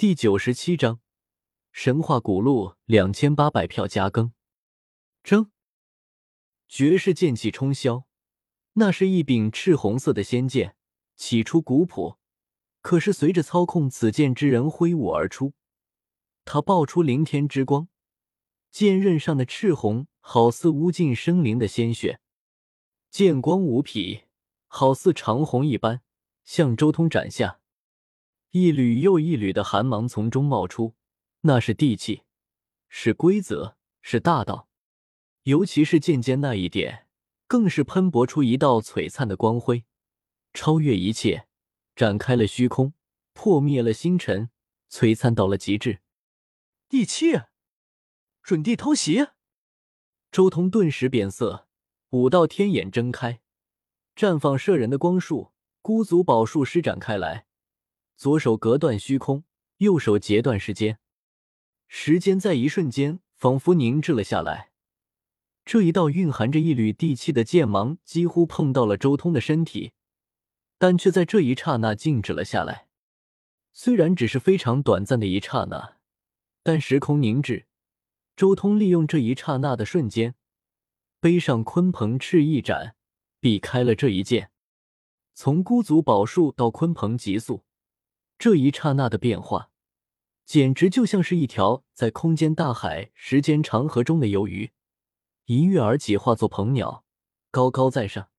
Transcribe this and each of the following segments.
第九十七章神话古录两千八百票加更。争，绝世剑气冲霄，那是一柄赤红色的仙剑，起初古朴，可是随着操控此剑之人挥舞而出，他爆出凌天之光，剑刃上的赤红好似无尽生灵的鲜血，剑光无匹，好似长虹一般向周通斩下。一缕又一缕的寒芒从中冒出，那是地气，是规则，是大道。尤其是剑尖那一点，更是喷薄出一道璀璨的光辉，超越一切，展开了虚空，破灭了星辰，璀璨到了极致。地气，准地偷袭！周通顿时变色，五道天眼睁开，绽放摄人的光束，孤足宝术施展开来。左手隔断虚空，右手截断时间，时间在一瞬间仿佛凝滞了下来。这一道蕴含着一缕地气的剑芒几乎碰到了周通的身体，但却在这一刹那静止了下来。虽然只是非常短暂的一刹那，但时空凝滞，周通利用这一刹那的瞬间，背上鲲鹏翅一展，避开了这一剑。从孤足宝术到鲲鹏极速。这一刹那的变化，简直就像是一条在空间大海、时间长河中的游鱼，一跃而起，化作鹏鸟，高高在上。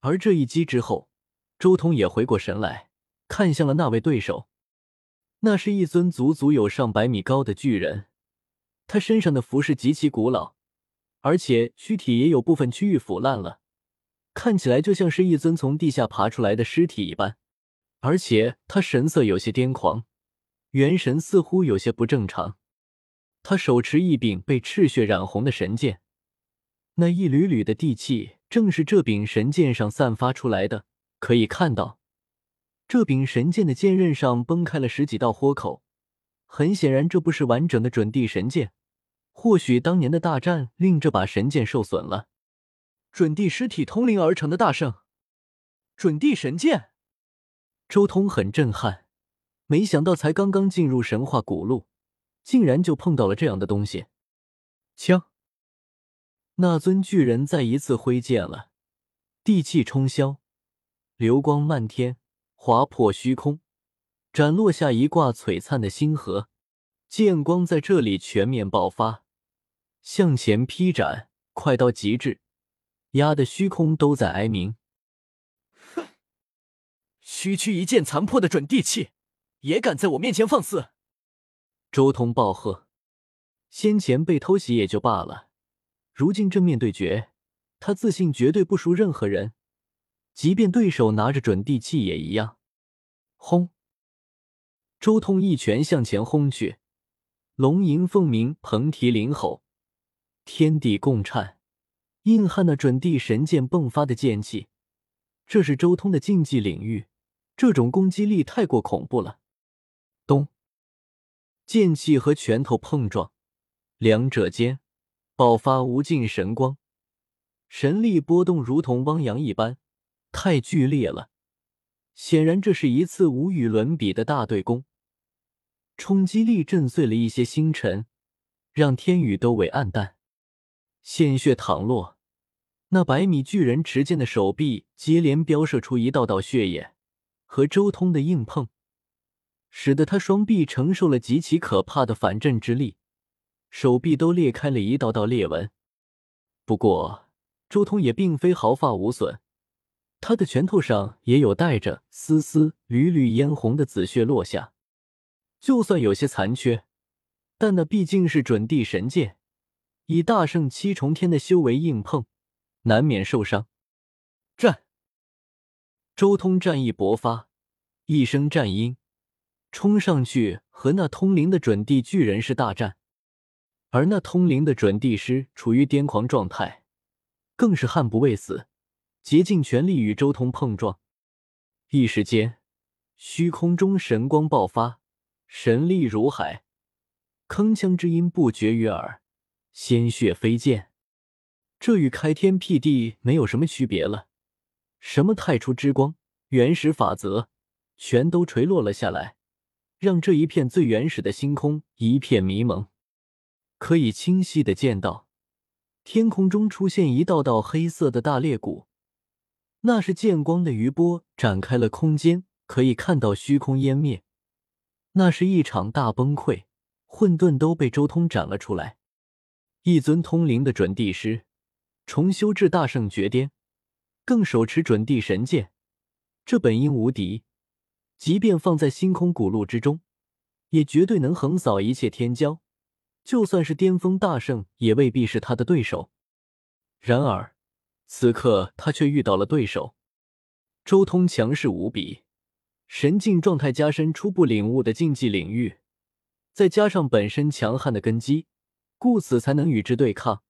而这一击之后，周通也回过神来，看向了那位对手。那是一尊足足有上百米高的巨人，他身上的服饰极其古老，而且躯体也有部分区域腐烂了，看起来就像是一尊从地下爬出来的尸体一般。而且他神色有些癫狂，元神似乎有些不正常。他手持一柄被赤血染红的神剑，那一缕缕的地气正是这柄神剑上散发出来的。可以看到，这柄神剑的剑刃上崩开了十几道豁口。很显然，这不是完整的准地神剑。或许当年的大战令这把神剑受损了。准地尸体通灵而成的大圣，准地神剑。周通很震撼，没想到才刚刚进入神话古路，竟然就碰到了这样的东西。枪，那尊巨人再一次挥剑了，地气冲霄，流光漫天，划破虚空，斩落下一挂璀璨的星河，剑光在这里全面爆发，向前劈斩，快到极致，压得虚空都在哀鸣。区区一剑残破的准地气，也敢在我面前放肆！周通暴喝。先前被偷袭也就罢了，如今正面对决，他自信绝对不输任何人，即便对手拿着准地气也一样。轰！周通一拳向前轰去，龙吟凤鸣，鹏啼麟吼，天地共颤，硬汉那准地神剑迸发的剑气，这是周通的禁忌领域。这种攻击力太过恐怖了！咚，剑气和拳头碰撞，两者间爆发无尽神光，神力波动如同汪洋一般，太剧烈了。显然，这是一次无与伦比的大对攻，冲击力震碎了一些星辰，让天宇都为暗淡。鲜血淌落，那百米巨人持剑的手臂接连飙射出一道道血液。和周通的硬碰，使得他双臂承受了极其可怕的反震之力，手臂都裂开了一道道裂纹。不过，周通也并非毫发无损，他的拳头上也有带着丝丝缕缕嫣红的紫血落下。就算有些残缺，但那毕竟是准地神剑，以大圣七重天的修为硬碰，难免受伤。周通战意勃发，一声战音，冲上去和那通灵的准地巨人是大战。而那通灵的准地师处于癫狂状态，更是悍不畏死，竭尽全力与周通碰撞。一时间，虚空中神光爆发，神力如海，铿锵之音不绝于耳，鲜血飞溅。这与开天辟地没有什么区别了。什么太初之光、原始法则，全都垂落了下来，让这一片最原始的星空一片迷蒙。可以清晰的见到，天空中出现一道道黑色的大裂谷，那是剑光的余波展开了空间，可以看到虚空湮灭。那是一场大崩溃，混沌都被周通斩了出来。一尊通灵的准帝师，重修至大圣绝巅，更手持准地神剑，这本应无敌。即便放在星空古路之中，也绝对能横扫一切天骄。就算是巅峰大圣，也未必是他的对手。然而，此刻他却遇到了对手。周通强势无比，神境状态加深初步领悟的竞技领域，再加上本身强悍的根基。故此才能与之对抗。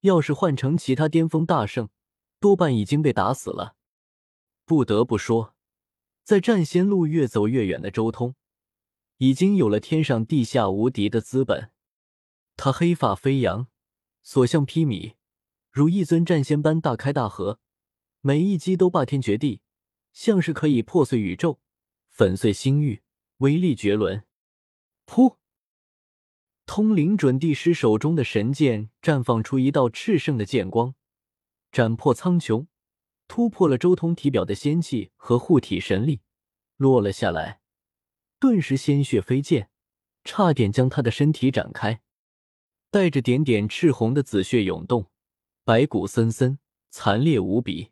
要是换成其他巅峰大圣，多半已经被打死了。不得不说，在战仙路越走越远的周通，已经有了天上地下无敌的资本。他黑发飞扬，所向披靡，如一尊战仙般大开大合，每一击都霸天绝地，像是可以破碎宇宙、粉碎星域，威力绝伦。噗！通灵准帝师手中的神剑绽放出一道炽盛的剑光，斩破苍穹，突破了周通体表的仙气和护体神力，落了下来。顿时鲜血飞溅，差点将他的身体展开，带着点点赤红的紫血涌动，白骨森森，惨烈无比。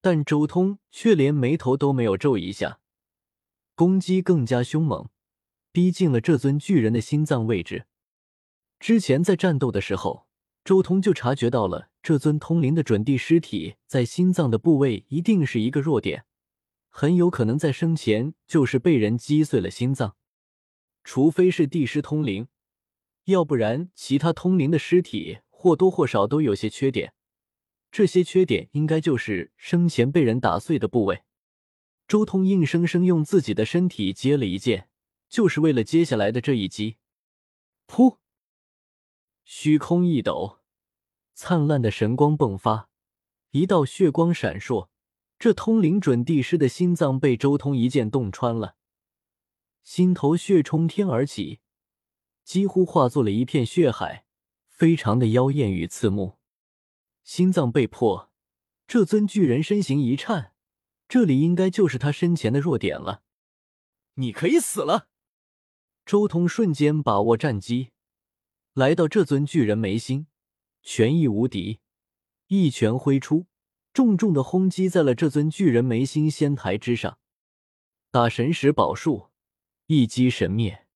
但周通却连眉头都没有皱一下，攻击更加凶猛。逼近了这尊巨人的心脏位置。之前在战斗的时候，周通就察觉到了这尊通灵的准帝尸体在心脏的部位一定是一个弱点，很有可能在生前就是被人击碎了心脏。除非是帝师通灵，要不然其他通灵的尸体或多或少都有些缺点。这些缺点应该就是生前被人打碎的部位。周通硬生生用自己的身体接了一剑。就是为了接下来的这一击，噗！虚空一抖，灿烂的神光迸发，一道血光闪烁。这通灵准帝师的心脏被周通一剑洞穿了，心头血冲天而起，几乎化作了一片血海，非常的妖艳与刺目。心脏被破，这尊巨人身形一颤，这里应该就是他身前的弱点了。你可以死了。周通瞬间把握战机，来到这尊巨人眉心，权意无敌，一拳挥出，重重的轰击在了这尊巨人眉心仙台之上。打神石宝术，一击神灭，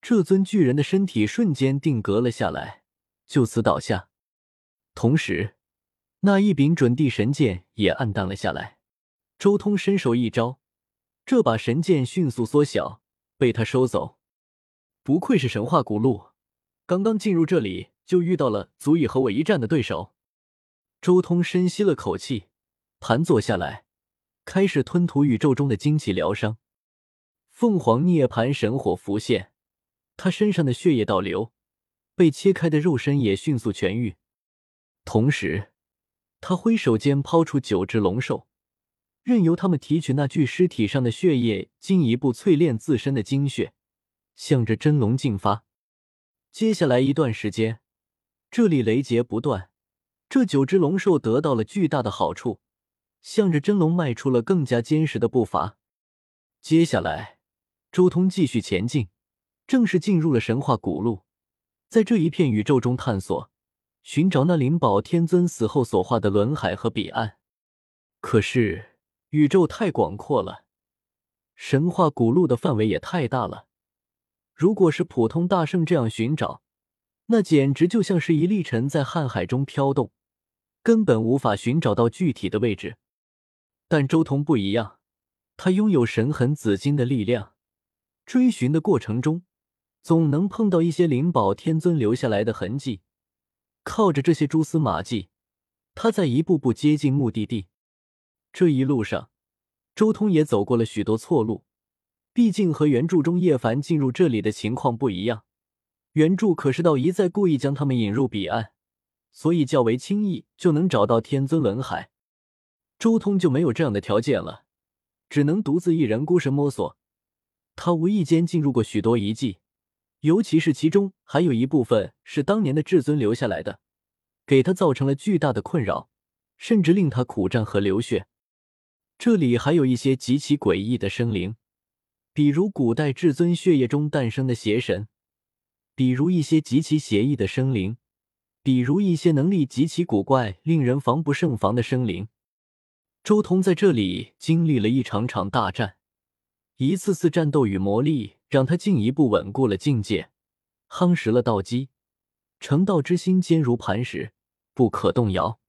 这尊巨人的身体瞬间定格了下来，就此倒下。同时，那一柄准地神剑也暗淡了下来。周通伸手一招，这把神剑迅速缩小，被他收走。不愧是神话古路，刚刚进入这里就遇到了足以和我一战的对手。周通深吸了口气，盘坐下来，开始吞吐宇宙中的精气疗伤。凤凰涅槃神火浮现，他身上的血液倒流，被切开的肉身也迅速痊愈。同时，他挥手间抛出九只龙兽，任由他们提取那具尸体上的血液，进一步淬炼自身的精血。向着真龙进发。接下来一段时间，这里雷劫不断，这九只龙兽得到了巨大的好处，向着真龙迈出了更加坚实的步伐。接下来，周通继续前进，正式进入了神话古路，在这一片宇宙中探索，寻找那灵宝天尊死后所化的轮海和彼岸。可是宇宙太广阔了，神话古路的范围也太大了。如果是普通大圣这样寻找，那简直就像是一粒尘在瀚海中飘动，根本无法寻找到具体的位置。但周通不一样，他拥有神痕紫金的力量，追寻的过程中，总能碰到一些灵宝天尊留下来的痕迹。靠着这些蛛丝马迹，他在一步步接近目的地。这一路上，周通也走过了许多错路。毕竟和原著中叶凡进入这里的情况不一样，原著可是道一再故意将他们引入彼岸，所以较为轻易就能找到天尊轮海。周通就没有这样的条件了，只能独自一人孤身摸索。他无意间进入过许多遗迹，尤其是其中还有一部分是当年的至尊留下来的，给他造成了巨大的困扰，甚至令他苦战和流血。这里还有一些极其诡异的生灵，比如古代至尊血液中诞生的邪神，比如一些极其邪异的生灵，比如一些能力极其古怪、令人防不胜防的生灵。周通在这里经历了一场场大战，一次次战斗与磨砺，让他进一步稳固了境界，夯实了道基，成道之心坚如磐石，不可动摇。